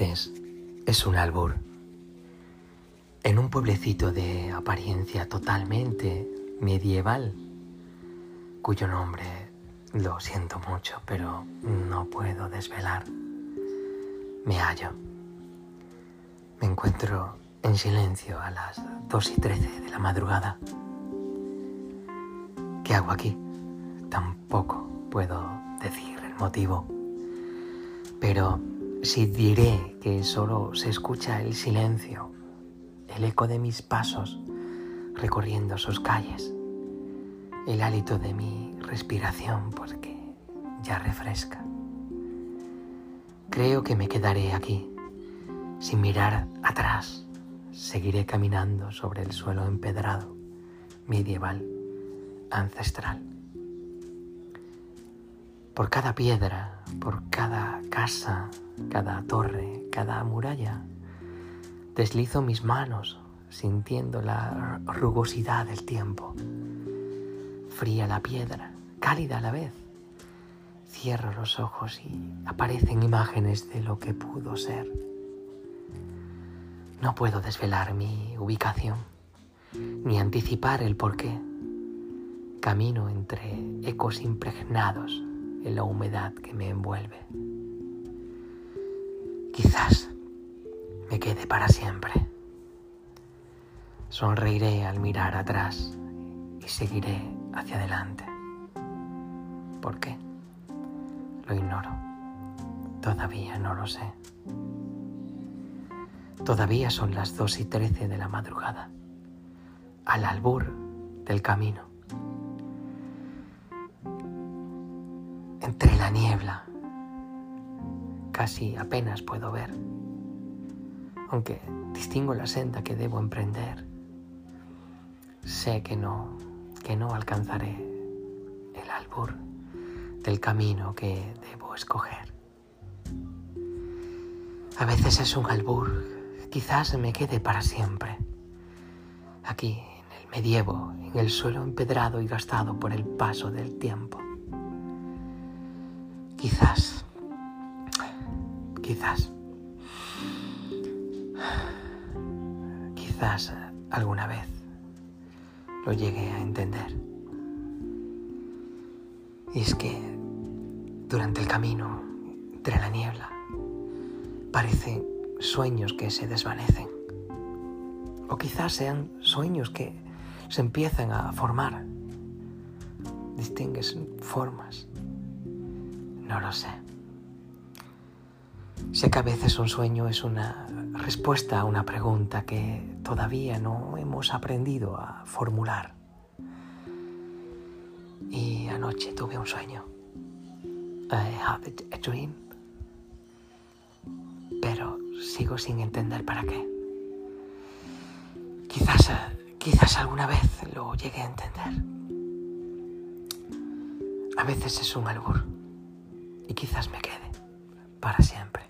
veces es un albur. En un pueblecito de apariencia totalmente medieval, cuyo nombre lo siento mucho, pero no puedo desvelar, me hallo. Me encuentro en silencio a las 2 y 13 de la madrugada. ¿Qué hago aquí? Tampoco puedo decir el motivo. Pero si diré que solo se escucha el silencio, el eco de mis pasos recorriendo sus calles, el hálito de mi respiración porque ya refresca. Creo que me quedaré aquí, sin mirar atrás. Seguiré caminando sobre el suelo empedrado, medieval, ancestral. Por cada piedra, por cada casa, cada torre, cada muralla. Deslizo mis manos sintiendo la rugosidad del tiempo. Fría la piedra, cálida a la vez. Cierro los ojos y aparecen imágenes de lo que pudo ser. No puedo desvelar mi ubicación, ni anticipar el porqué. Camino entre ecos impregnados en la humedad que me envuelve. Quizás me quede para siempre. Sonreiré al mirar atrás y seguiré hacia adelante. ¿Por qué? Lo ignoro. Todavía no lo sé. Todavía son las dos y trece de la madrugada, al albur del camino. Entre la niebla casi apenas puedo ver, aunque distingo la senda que debo emprender. Sé que no, que no alcanzaré el albur del camino que debo escoger. A veces es un albur, quizás me quede para siempre. Aquí, en el medievo, en el suelo empedrado y gastado por el paso del tiempo. Quizás Quizás. Quizás alguna vez lo llegué a entender. Y es que durante el camino, entre la niebla, parecen sueños que se desvanecen. O quizás sean sueños que se empiezan a formar. Distingues formas. No lo sé. Sé que a veces un sueño es una respuesta a una pregunta que todavía no hemos aprendido a formular. Y anoche tuve un sueño. I had a dream. Pero sigo sin entender para qué. Quizás, quizás alguna vez lo llegue a entender. A veces es un albur y quizás me quede para siempre.